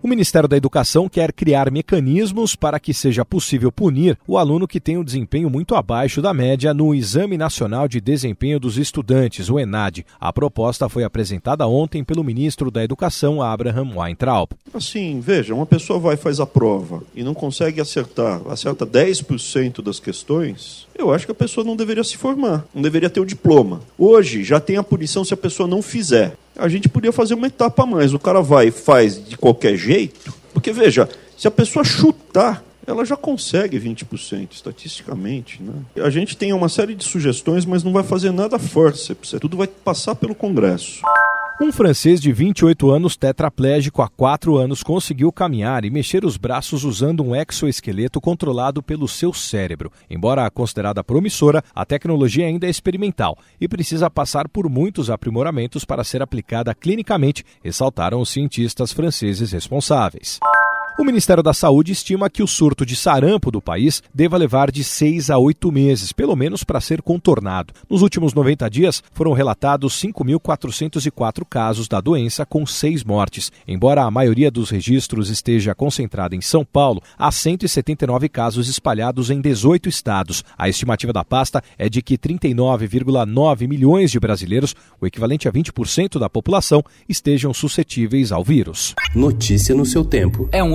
O Ministério da Educação quer criar mecanismos para que seja possível punir o aluno que tem um desempenho muito abaixo da média no Exame Nacional de Desempenho dos Estudantes, o ENAD. A proposta foi apresentada ontem pelo ministro da Educação, Abraham Weintraub. Assim, veja, uma pessoa vai faz a prova e não consegue acertar, acerta 10% das questões, eu acho que a pessoa não deveria se formar, não deveria ter o diploma. Hoje já tem a punição se a pessoa não fizer a gente podia fazer uma etapa a mais. O cara vai e faz de qualquer jeito, porque veja, se a pessoa chutar, ela já consegue 20% estatisticamente. Né? A gente tem uma série de sugestões, mas não vai fazer nada forceps. Tudo vai passar pelo Congresso. Um francês de 28 anos, tetraplégico há 4 anos, conseguiu caminhar e mexer os braços usando um exoesqueleto controlado pelo seu cérebro. Embora considerada promissora, a tecnologia ainda é experimental e precisa passar por muitos aprimoramentos para ser aplicada clinicamente, ressaltaram os cientistas franceses responsáveis. O Ministério da Saúde estima que o surto de sarampo do país deva levar de seis a oito meses, pelo menos para ser contornado. Nos últimos 90 dias, foram relatados 5.404 casos da doença, com seis mortes. Embora a maioria dos registros esteja concentrada em São Paulo, há 179 casos espalhados em 18 estados. A estimativa da pasta é de que 39,9 milhões de brasileiros, o equivalente a 20% da população, estejam suscetíveis ao vírus. Notícia no seu tempo. É um